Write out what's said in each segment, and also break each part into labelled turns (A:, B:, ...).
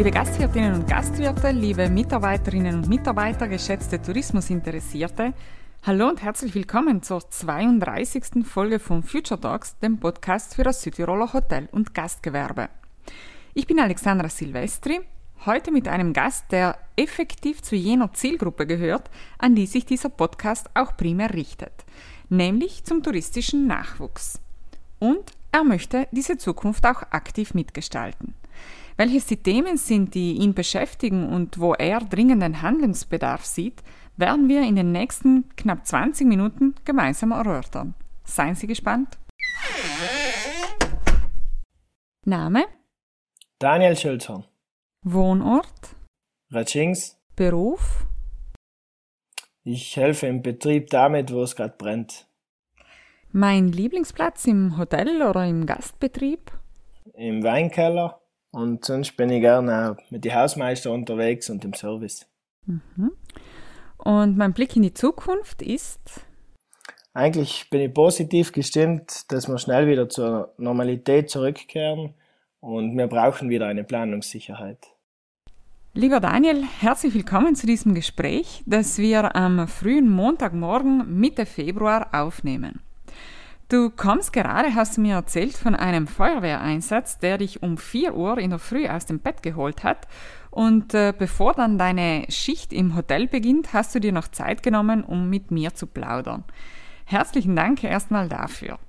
A: Liebe Gastwirtinnen und Gastwirte, liebe Mitarbeiterinnen und Mitarbeiter, geschätzte Tourismusinteressierte, hallo und herzlich willkommen zur 32. Folge von Future Talks, dem Podcast für das Südtiroler Hotel- und Gastgewerbe. Ich bin Alexandra Silvestri, heute mit einem Gast, der effektiv zu jener Zielgruppe gehört, an die sich dieser Podcast auch primär richtet, nämlich zum touristischen Nachwuchs. Und er möchte diese Zukunft auch aktiv mitgestalten. Welches die Themen sind, die ihn beschäftigen und wo er dringenden Handlungsbedarf sieht, werden wir in den nächsten knapp 20 Minuten gemeinsam erörtern. Seien Sie gespannt. Name?
B: Daniel Schulzhorn.
A: Wohnort?
B: Ratschings.
A: Beruf?
B: Ich helfe im Betrieb damit, wo es gerade brennt.
A: Mein Lieblingsplatz im Hotel oder im Gastbetrieb?
B: Im Weinkeller und sonst bin ich gerne mit den Hausmeister unterwegs und im Service.
A: Mhm. Und mein Blick in die Zukunft ist?
B: Eigentlich bin ich positiv gestimmt, dass wir schnell wieder zur Normalität zurückkehren und wir brauchen wieder eine Planungssicherheit.
A: Lieber Daniel, herzlich willkommen zu diesem Gespräch, das wir am frühen Montagmorgen Mitte Februar aufnehmen. Du kommst gerade, hast du mir erzählt, von einem Feuerwehreinsatz, der dich um 4 Uhr in der Früh aus dem Bett geholt hat. Und äh, bevor dann deine Schicht im Hotel beginnt, hast du dir noch Zeit genommen, um mit mir zu plaudern. Herzlichen Dank erstmal dafür.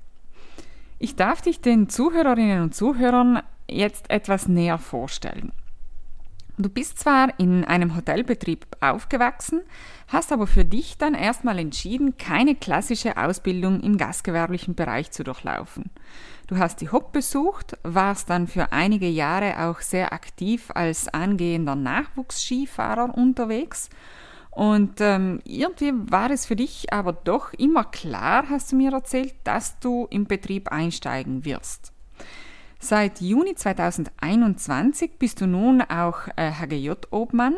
A: Ich darf dich den Zuhörerinnen und Zuhörern jetzt etwas näher vorstellen. Du bist zwar in einem Hotelbetrieb aufgewachsen, hast aber für dich dann erstmal entschieden, keine klassische Ausbildung im gastgewerblichen Bereich zu durchlaufen. Du hast die HOP besucht, warst dann für einige Jahre auch sehr aktiv als angehender Nachwuchsskifahrer unterwegs und ähm, irgendwie war es für dich aber doch immer klar, hast du mir erzählt, dass du im Betrieb einsteigen wirst. Seit Juni 2021 bist du nun auch äh, HGJ-Obmann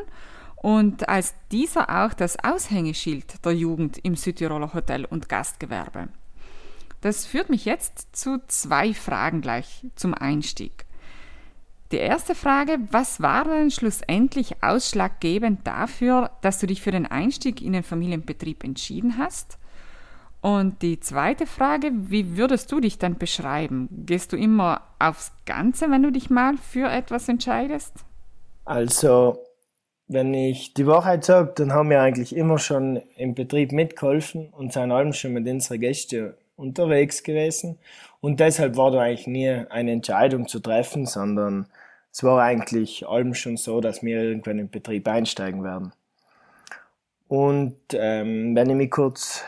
A: und als dieser auch das Aushängeschild der Jugend im Südtiroler Hotel- und Gastgewerbe. Das führt mich jetzt zu zwei Fragen gleich zum Einstieg. Die erste Frage, was war denn schlussendlich ausschlaggebend dafür, dass du dich für den Einstieg in den Familienbetrieb entschieden hast? Und die zweite Frage, wie würdest du dich dann beschreiben? Gehst du immer aufs Ganze, wenn du dich mal für etwas entscheidest?
B: Also, wenn ich die Wahrheit sage, dann haben wir eigentlich immer schon im Betrieb mitgeholfen und sind allem schon mit unseren Gästen unterwegs gewesen. Und deshalb war da eigentlich nie eine Entscheidung zu treffen, sondern es war eigentlich allem schon so, dass wir irgendwann im Betrieb einsteigen werden. Und ähm, wenn ich mich kurz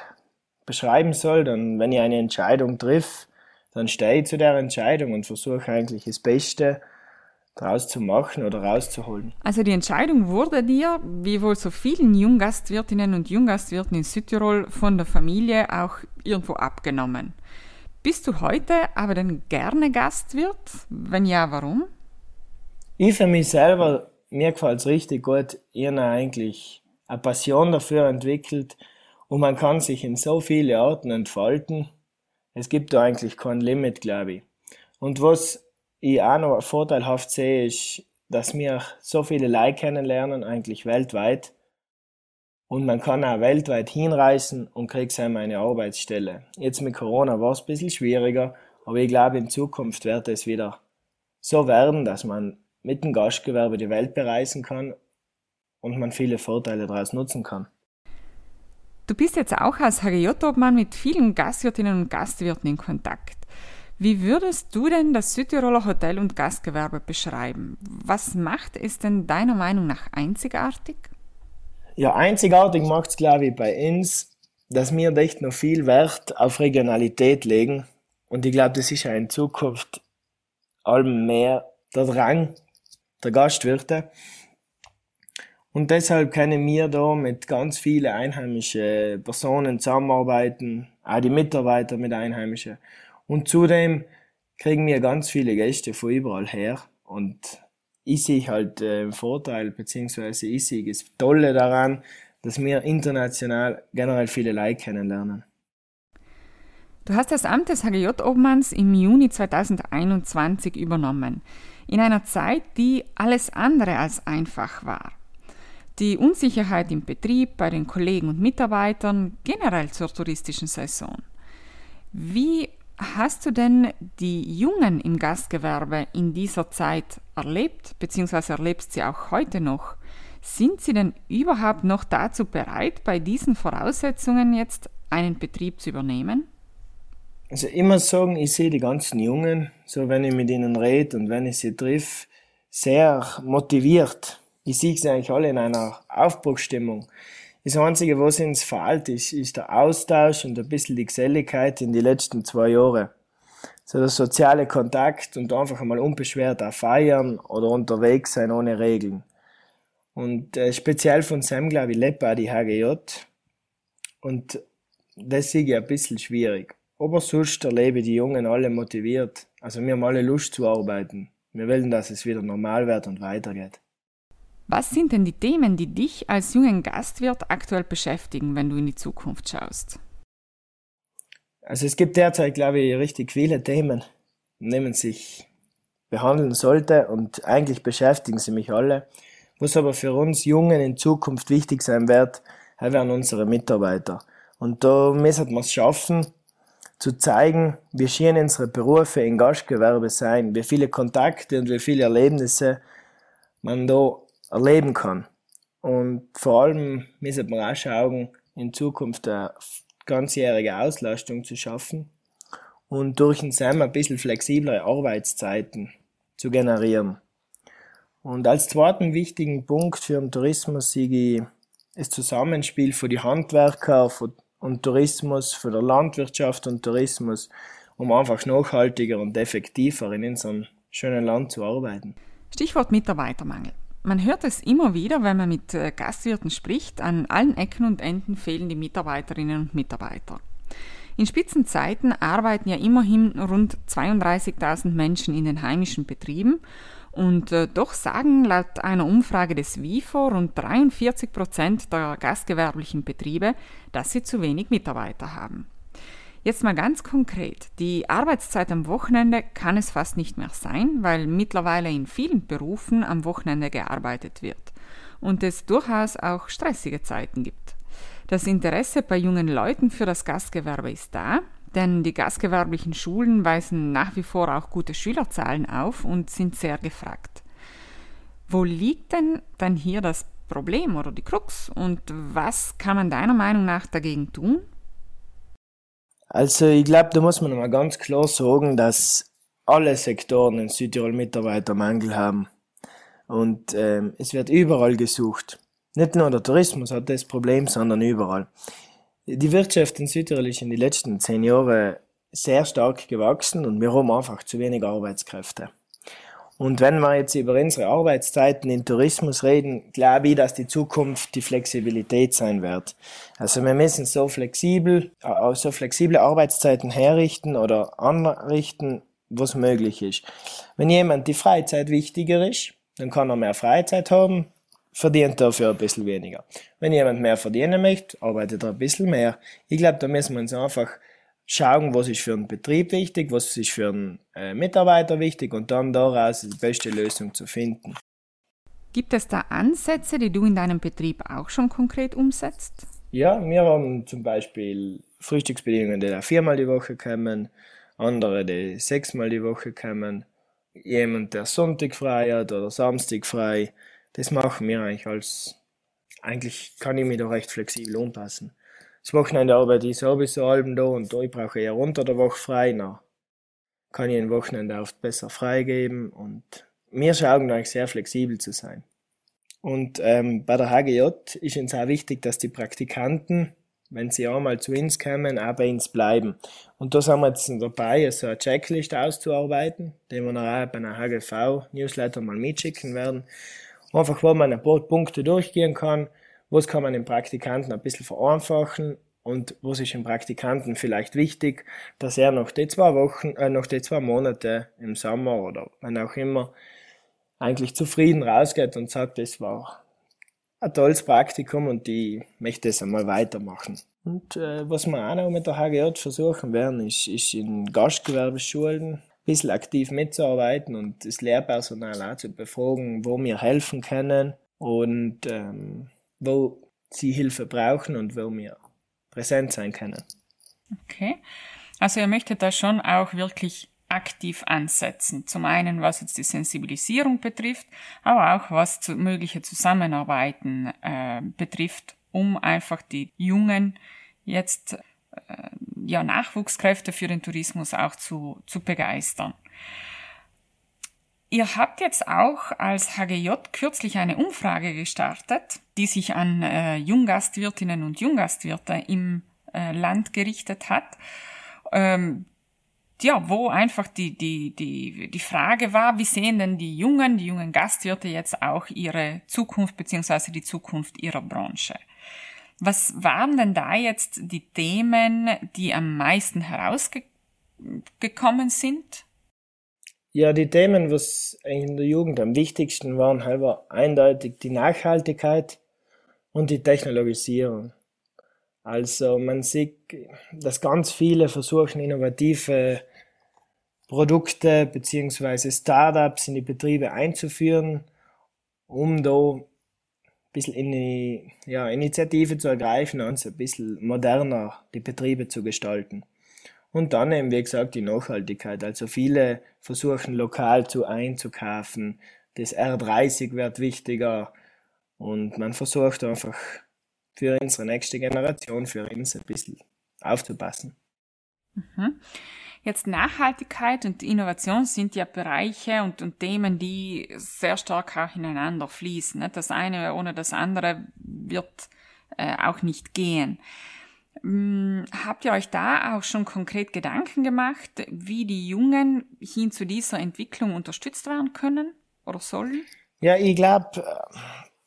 B: beschreiben soll, dann, wenn ich eine Entscheidung triff, dann stehe ich zu der Entscheidung und versuche eigentlich das Beste daraus zu machen oder rauszuholen.
A: Also die Entscheidung wurde dir, wie wohl so vielen Junggastwirtinnen und Junggastwirten in Südtirol, von der Familie auch irgendwo abgenommen. Bist du heute aber denn gerne Gastwirt? Wenn ja, warum?
B: Ich für mich selber, mir gefällt es richtig gut. Ich habe eigentlich eine Passion dafür entwickelt, und man kann sich in so viele Arten entfalten. Es gibt da eigentlich kein Limit, glaube ich. Und was ich auch noch vorteilhaft sehe, ist, dass wir so viele Leute kennenlernen, eigentlich weltweit. Und man kann auch weltweit hinreisen und kriegt einmal eine Arbeitsstelle. Jetzt mit Corona war es ein bisschen schwieriger, aber ich glaube, in Zukunft wird es wieder so werden, dass man mit dem Gastgewerbe die Welt bereisen kann und man viele Vorteile daraus nutzen kann.
A: Du bist jetzt auch als HGJ-Obmann mit vielen Gastwirtinnen und Gastwirten in Kontakt. Wie würdest du denn das Südtiroler Hotel- und Gastgewerbe beschreiben? Was macht es denn deiner Meinung nach einzigartig?
B: Ja, einzigartig macht es, glaube ich, bei uns, dass wir echt noch viel Wert auf Regionalität legen. Und ich glaube, das ist ja in Zukunft allem mehr der Drang der Gastwirte. Und deshalb können wir da mit ganz vielen einheimischen Personen zusammenarbeiten, auch die Mitarbeiter mit Einheimischen. Und zudem kriegen wir ganz viele Gäste von überall her. Und ich sehe halt äh, Vorteil, beziehungsweise ich sehe das Tolle daran, dass wir international generell viele Leute kennenlernen.
A: Du hast das Amt des HGJ-Obmanns im Juni 2021 übernommen. In einer Zeit, die alles andere als einfach war. Die Unsicherheit im Betrieb, bei den Kollegen und Mitarbeitern, generell zur touristischen Saison. Wie hast du denn die Jungen im Gastgewerbe in dieser Zeit erlebt, beziehungsweise erlebst sie auch heute noch? Sind sie denn überhaupt noch dazu bereit, bei diesen Voraussetzungen jetzt einen Betrieb zu übernehmen?
B: Also immer sagen, ich sehe die ganzen Jungen, so wenn ich mit ihnen rede und wenn ich sie triff, sehr motiviert. Ich sehe sie eigentlich alle in einer Aufbruchsstimmung. Das Einzige, was uns fehlt, ist, ist der Austausch und ein bisschen die Geselligkeit in die letzten zwei Jahre. So der soziale Kontakt und einfach einmal unbeschwert auch feiern oder unterwegs sein ohne Regeln. Und äh, speziell von Sam, glaube ich, lebt auch die HGJ. Und das sehe ich ein bisschen schwierig. Aber sonst erlebe die Jungen alle motiviert. Also wir haben alle Lust zu arbeiten. Wir wollen, dass es wieder normal wird und weitergeht.
A: Was sind denn die Themen, die dich als jungen Gastwirt aktuell beschäftigen, wenn du in die Zukunft schaust?
B: Also es gibt derzeit, glaube ich, richtig viele Themen, die man sich behandeln sollte und eigentlich beschäftigen sie mich alle. Was aber für uns Jungen in Zukunft wichtig sein wird, werden unsere Mitarbeiter. Und da müssen wir es schaffen, zu zeigen, wie schön unsere Berufe im Gastgewerbe sein, wie viele Kontakte und wie viele Erlebnisse man da erleben kann. Und vor allem müssen wir auch schauen, in Zukunft eine ganzjährige Auslastung zu schaffen und durch den SAM ein bisschen flexiblere Arbeitszeiten zu generieren. Und als zweiten wichtigen Punkt für den Tourismus sehe ich das Zusammenspiel für die Handwerker und Tourismus, für der Landwirtschaft und Tourismus, um einfach nachhaltiger und effektiver in unserem schönen Land zu arbeiten.
A: Stichwort Mitarbeitermangel. Man hört es immer wieder, wenn man mit äh, Gastwirten spricht, an allen Ecken und Enden fehlen die Mitarbeiterinnen und Mitarbeiter. In Spitzenzeiten arbeiten ja immerhin rund 32.000 Menschen in den heimischen Betrieben und äh, doch sagen laut einer Umfrage des WIFO rund 43 Prozent der gastgewerblichen Betriebe, dass sie zu wenig Mitarbeiter haben. Jetzt mal ganz konkret. Die Arbeitszeit am Wochenende kann es fast nicht mehr sein, weil mittlerweile in vielen Berufen am Wochenende gearbeitet wird und es durchaus auch stressige Zeiten gibt. Das Interesse bei jungen Leuten für das Gastgewerbe ist da, denn die gastgewerblichen Schulen weisen nach wie vor auch gute Schülerzahlen auf und sind sehr gefragt. Wo liegt denn dann hier das Problem oder die Krux und was kann man deiner Meinung nach dagegen tun?
B: Also ich glaube, da muss man mal ganz klar sagen, dass alle Sektoren in Südtirol Mitarbeitermangel haben. Und ähm, es wird überall gesucht. Nicht nur der Tourismus hat das Problem, sondern überall. Die Wirtschaft in Südtirol ist in den letzten zehn Jahren sehr stark gewachsen und wir haben einfach zu wenig Arbeitskräfte. Und wenn wir jetzt über unsere Arbeitszeiten im Tourismus reden, glaube ich, dass die Zukunft die Flexibilität sein wird. Also wir müssen so flexibel, äh, so flexible Arbeitszeiten herrichten oder anrichten, was möglich ist. Wenn jemand die Freizeit wichtiger ist, dann kann er mehr Freizeit haben, verdient dafür ein bisschen weniger. Wenn jemand mehr verdienen möchte, arbeitet er ein bisschen mehr. Ich glaube, da müssen wir uns einfach schauen, was ist für einen Betrieb wichtig, was ist für einen äh, Mitarbeiter wichtig und dann daraus die beste Lösung zu finden.
A: Gibt es da Ansätze, die du in deinem Betrieb auch schon konkret umsetzt?
B: Ja, wir haben zum Beispiel Frühstücksbedingungen, die da viermal die Woche kommen, andere, die sechsmal die Woche kommen, jemand, der Sonntag frei hat oder Samstag frei. Das machen wir eigentlich als, eigentlich kann ich mich da recht flexibel anpassen das Wochenende arbeite ich sowieso halben da und da, ich brauche eher unter der Woche frei. Dann kann ich ein Wochenende oft besser freigeben und wir schauen eigentlich sehr flexibel zu sein. Und ähm, bei der HGJ ist uns auch wichtig, dass die Praktikanten, wenn sie einmal zu uns kommen, auch bei uns bleiben. Und da sind wir jetzt dabei, so eine Checklist auszuarbeiten, die wir dann auch bei einer HGV-Newsletter mal mitschicken werden. Einfach, wo man ein paar Punkte durchgehen kann, was kann man den Praktikanten ein bisschen vereinfachen und was ist dem Praktikanten vielleicht wichtig, dass er noch die zwei Wochen, äh, noch die zwei Monate im Sommer oder wann auch immer eigentlich zufrieden rausgeht und sagt, das war ein tolles Praktikum und ich möchte es einmal weitermachen. Und äh, was wir auch noch mit der HGJ versuchen werden, ist, ist in Gastgewerbeschulen bisschen aktiv mitzuarbeiten und das Lehrpersonal auch zu befragen, wo wir helfen können und ähm, wo sie Hilfe brauchen und wo wir präsent sein können.
A: Okay. Also ihr möchtet da schon auch wirklich aktiv ansetzen. Zum einen, was jetzt die Sensibilisierung betrifft, aber auch was zu mögliche Zusammenarbeiten äh, betrifft, um einfach die Jungen jetzt äh, ja, Nachwuchskräfte für den Tourismus auch zu, zu begeistern. Ihr habt jetzt auch als HGJ kürzlich eine Umfrage gestartet, die sich an äh, Junggastwirtinnen und Junggastwirte im äh, Land gerichtet hat. Ähm, ja, wo einfach die, die, die, die Frage war, wie sehen denn die Jungen, die jungen Gastwirte jetzt auch ihre Zukunft beziehungsweise die Zukunft ihrer Branche? Was waren denn da jetzt die Themen, die am meisten herausgekommen sind?
B: Ja, die Themen, was in der Jugend am wichtigsten waren, war eindeutig die Nachhaltigkeit und die Technologisierung. Also man sieht, dass ganz viele versuchen, innovative Produkte bzw. Startups in die Betriebe einzuführen, um da bisschen in die ja, Initiative zu ergreifen und so ein bisschen moderner die Betriebe zu gestalten. Und dann eben, wie gesagt, die Nachhaltigkeit. Also viele versuchen lokal zu einzukaufen. Das R30 wird wichtiger und man versucht einfach für unsere nächste Generation, für uns ein bisschen aufzupassen.
A: Mhm. Jetzt Nachhaltigkeit und Innovation sind ja Bereiche und, und Themen, die sehr stark auch ineinander fließen. Das eine ohne das andere wird äh, auch nicht gehen. Hm, habt ihr euch da auch schon konkret Gedanken gemacht, wie die Jungen hin zu dieser Entwicklung unterstützt werden können oder sollen?
B: Ja, ich glaube,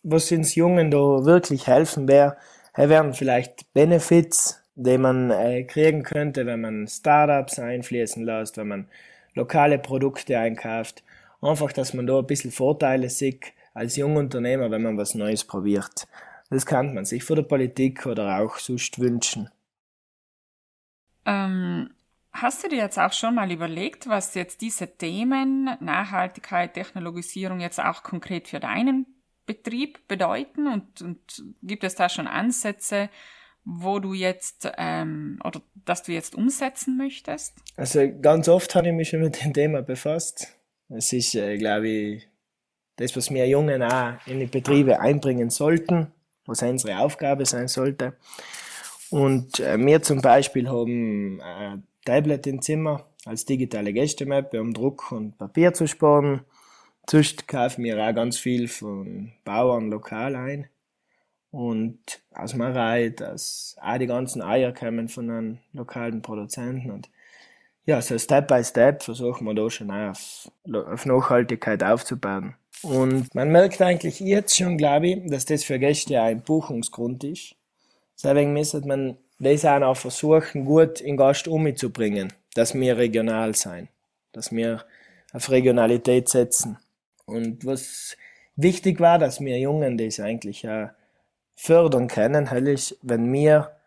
B: was uns Jungen da wirklich helfen wäre, wären vielleicht Benefits, den man äh, kriegen könnte, wenn man Startups einfließen lässt, wenn man lokale Produkte einkauft. Einfach, dass man da ein bisschen Vorteile sieht als Jungunternehmer, wenn man was Neues probiert. Das kann man sich von der Politik oder auch sonst wünschen.
A: Ähm, hast du dir jetzt auch schon mal überlegt, was jetzt diese Themen Nachhaltigkeit, Technologisierung jetzt auch konkret für deinen Betrieb bedeuten? Und, und gibt es da schon Ansätze, wo du jetzt ähm, oder dass du jetzt umsetzen möchtest?
B: Also ganz oft habe ich mich schon mit dem Thema befasst. Es ist, äh, glaube ich, das, was wir Jungen auch in die Betriebe einbringen sollten, was unsere Aufgabe sein sollte. Und äh, wir zum Beispiel haben ein Tablet im Zimmer als digitale Gästemappe, um Druck und Papier zu sparen. Sonst kaufen wir auch ganz viel von Bauern lokal ein. Und aus Marei, dass auch die ganzen Eier kommen von einem lokalen Produzenten. Und ja, so Step by Step versuchen wir da schon auf, auf Nachhaltigkeit aufzubauen. Und man merkt eigentlich jetzt schon, glaube ich, dass das für Gäste ein Buchungsgrund ist. Deswegen müsste man das auch versuchen, gut in Gast umzubringen, dass wir regional sein, dass wir auf Regionalität setzen. Und was wichtig war, dass wir Jungen das eigentlich auch fördern können, heilig, wenn wir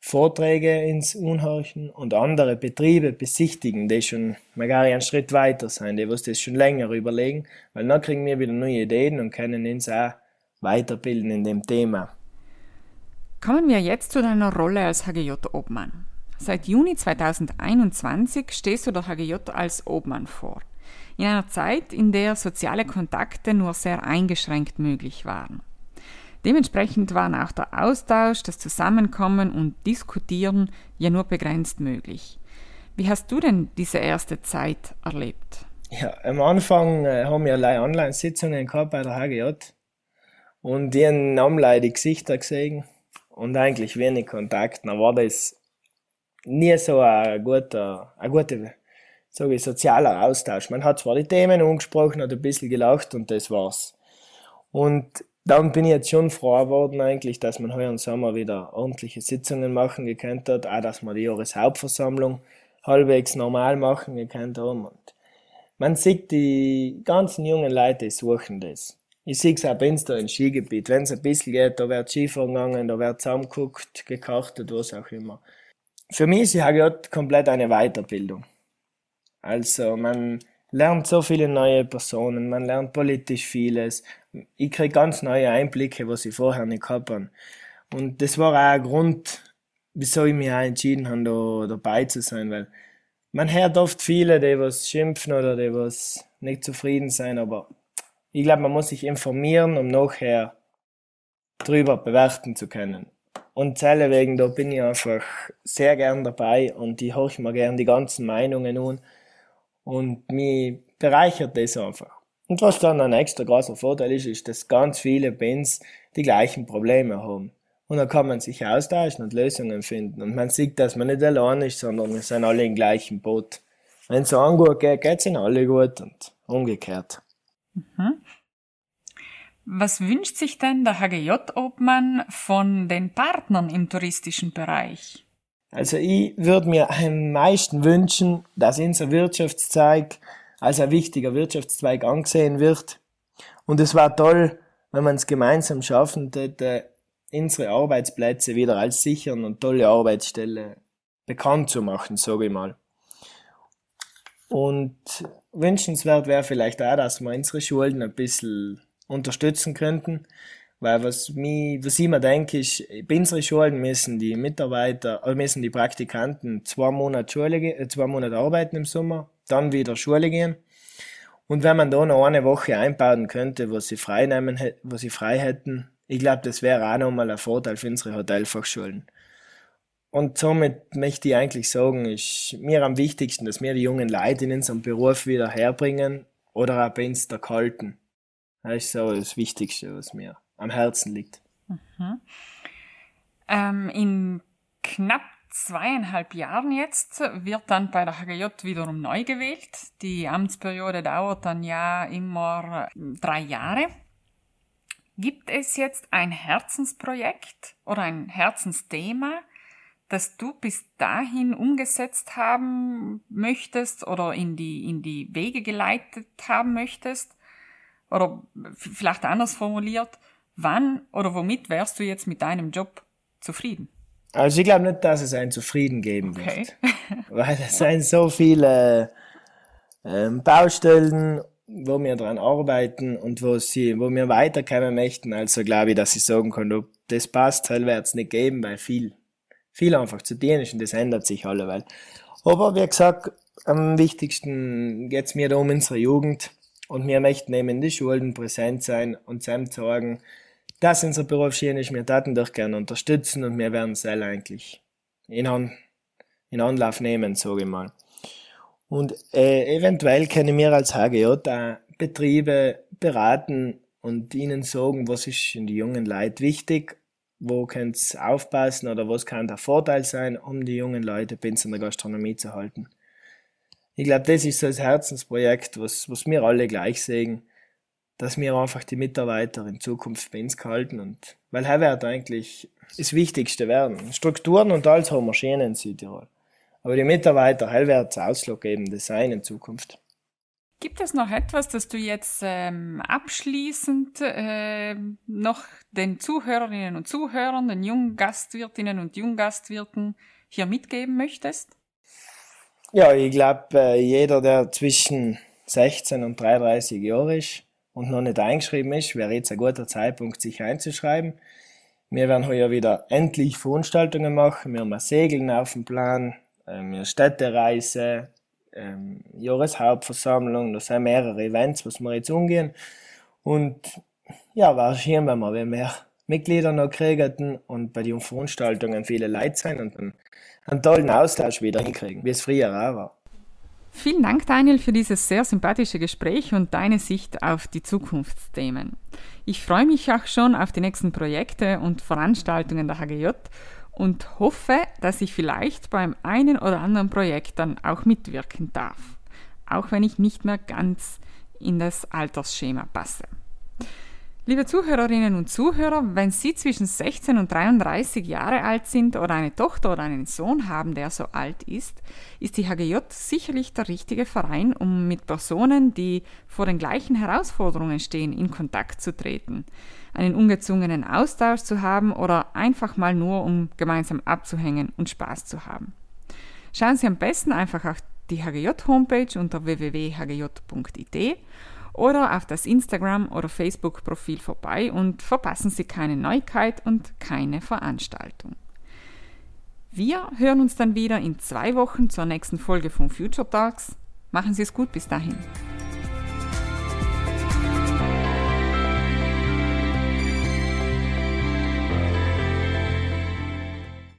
B: Vorträge ins Unhorchen und andere Betriebe besichtigen, die schon mal gar einen Schritt weiter sind, die was das schon länger überlegen, weil dann kriegen wir wieder neue Ideen und können uns auch weiterbilden in dem Thema.
A: Kommen wir jetzt zu deiner Rolle als HGJ-Obmann. Seit Juni 2021 stehst du der HGJ als Obmann vor. In einer Zeit, in der soziale Kontakte nur sehr eingeschränkt möglich waren. Dementsprechend waren auch der Austausch, das Zusammenkommen und Diskutieren ja nur begrenzt möglich. Wie hast du denn diese erste Zeit erlebt?
B: Ja, am Anfang äh, haben wir allein Online-Sitzungen gehabt bei der HGJ und die haben alle die Gesichter gesehen und eigentlich wenig Kontakt. Dann war das nie so ein guter, ein guter so wie sozialer Austausch. Man hat zwar die Themen angesprochen, hat ein bisschen gelacht und das war's. Und dann bin ich jetzt schon froh geworden eigentlich, dass man heuer im Sommer wieder ordentliche Sitzungen machen gekannt hat, auch dass man die Jahreshauptversammlung halbwegs normal machen gekannt haben. Und man sieht, die ganzen jungen Leute suchen das. Ich sehe es auch bei uns da im Skigebiet. Wenn es ein bisschen geht, da wird Skifahren gegangen, da wird zusammengeguckt, gekartet, was auch immer. Für mich ist die HGJ komplett eine Weiterbildung. Also man lernt so viele neue Personen, man lernt politisch vieles. Ich kriege ganz neue Einblicke, was ich vorher nicht gehabt habe. Und das war auch ein Grund, wieso ich mich auch entschieden habe, da dabei zu sein, weil man hört oft viele, die was schimpfen oder die was nicht zufrieden sein, aber ich glaube, man muss sich informieren, um nachher drüber bewerten zu können. Und wegen, da bin ich einfach sehr gern dabei und ich horche mir gern die ganzen Meinungen an und mich bereichert das einfach. Und was dann ein extra großer Vorteil ist, ist, dass ganz viele Bands die gleichen Probleme haben. Und dann kann man sich austauschen und Lösungen finden. Und man sieht, dass man nicht allein ist, sondern wir sind alle im gleichen Boot. Wenn es einem gut geht, geht es ihnen alle gut und umgekehrt. Mhm.
A: Was wünscht sich denn der HGJ-Obmann von den Partnern im touristischen Bereich?
B: Also ich würde mir am meisten wünschen, dass unser Wirtschaftszweig als ein wichtiger Wirtschaftszweig angesehen wird. Und es war toll, wenn man es gemeinsam schaffen hätte, unsere Arbeitsplätze wieder als sichern und tolle Arbeitsstelle bekannt zu machen, sage ich mal. Und wünschenswert wäre vielleicht auch, dass wir unsere Schulen ein bisschen unterstützen könnten. Weil was, mich, was ich mir denke, ist, bei unseren Schulen müssen die Mitarbeiter, müssen die Praktikanten zwei Monate, Schule, äh, zwei Monate arbeiten im Sommer, dann wieder Schule gehen. Und wenn man da noch eine Woche einbauen könnte, wo sie frei nehmen, wo sie frei hätten, ich glaube, das wäre auch nochmal ein Vorteil für unsere Hotelfachschulen. Und somit möchte ich eigentlich sagen, ist mir am wichtigsten, dass wir die jungen Leute in unserem Beruf wieder herbringen oder auch bei uns da halten. Das ist so das Wichtigste, was mir am Herzen liegt. Mhm.
A: Ähm, in knapp zweieinhalb Jahren jetzt wird dann bei der HGJ wiederum neu gewählt. Die Amtsperiode dauert dann ja immer drei Jahre. Gibt es jetzt ein Herzensprojekt oder ein Herzensthema, das du bis dahin umgesetzt haben möchtest oder in die, in die Wege geleitet haben möchtest? Oder vielleicht anders formuliert, wann oder womit wärst du jetzt mit deinem Job zufrieden?
B: Also ich glaube nicht, dass es einen zufrieden geben wird. Okay. Weil es sind so viele ähm, Baustellen wo wir dran arbeiten und wo sie, wo wir weiterkommen möchten. Also glaube ich, dass ich sagen kann, ob das passt, halt wird es nicht geben, weil viel, viel einfach zu tun ist und das ändert sich alle, weil. Aber wie gesagt, am wichtigsten geht's mir da um unsere Jugend und wir möchten eben in die Schulen präsent sein und zusammen sagen, dass unser Beruf schön ist, wir daten doch gerne unterstützen und wir werden es eigentlich in, An in Anlauf nehmen, sage ich mal. Und äh, eventuell können wir als HGJ Betriebe beraten und ihnen sagen, was ist in die jungen Leute wichtig, wo könnt ihr aufpassen oder was kann der Vorteil sein, um die jungen Leute bei uns in der Gastronomie zu halten. Ich glaube, das ist so das Herzensprojekt, was, was wir alle gleich sehen, dass wir einfach die Mitarbeiter in Zukunft bei uns halten und weil er wird eigentlich das Wichtigste werden. Strukturen und alles haben wir schön in Südtirol. Aber die Mitarbeiter hell wird es ausschlaggebend sein in Zukunft.
A: Gibt es noch etwas, das du jetzt ähm, abschließend äh, noch den Zuhörerinnen und Zuhörern, den jungen Gastwirtinnen und Junggastwirten hier mitgeben möchtest?
B: Ja, ich glaube, äh, jeder, der zwischen 16 und 33 Jahren ist und noch nicht eingeschrieben ist, wäre jetzt ein guter Zeitpunkt, sich einzuschreiben. Wir werden heuer wieder endlich Veranstaltungen machen. Wir haben ein Segeln auf dem Plan, ähm, Städtereise, ähm, Jahreshauptversammlung, da sind mehrere Events, was wir jetzt umgehen. Und ja, war schön, wenn wir mehr Mitglieder noch kriegen und bei den Veranstaltungen viele Leute sein und dann einen tollen Austausch wieder hinkriegen, wie es früher auch war.
A: Vielen Dank, Daniel, für dieses sehr sympathische Gespräch und deine Sicht auf die Zukunftsthemen. Ich freue mich auch schon auf die nächsten Projekte und Veranstaltungen der HGJ und hoffe, dass ich vielleicht beim einen oder anderen Projekt dann auch mitwirken darf, auch wenn ich nicht mehr ganz in das Altersschema passe. Liebe Zuhörerinnen und Zuhörer, wenn Sie zwischen 16 und 33 Jahre alt sind oder eine Tochter oder einen Sohn haben, der so alt ist, ist die HGJ sicherlich der richtige Verein, um mit Personen, die vor den gleichen Herausforderungen stehen, in Kontakt zu treten, einen ungezwungenen Austausch zu haben oder einfach mal nur, um gemeinsam abzuhängen und Spaß zu haben. Schauen Sie am besten einfach die HGJ-Homepage unter www.hgj.it oder auf das Instagram- oder Facebook-Profil vorbei und verpassen Sie keine Neuigkeit und keine Veranstaltung. Wir hören uns dann wieder in zwei Wochen zur nächsten Folge von Future Talks. Machen Sie es gut bis dahin.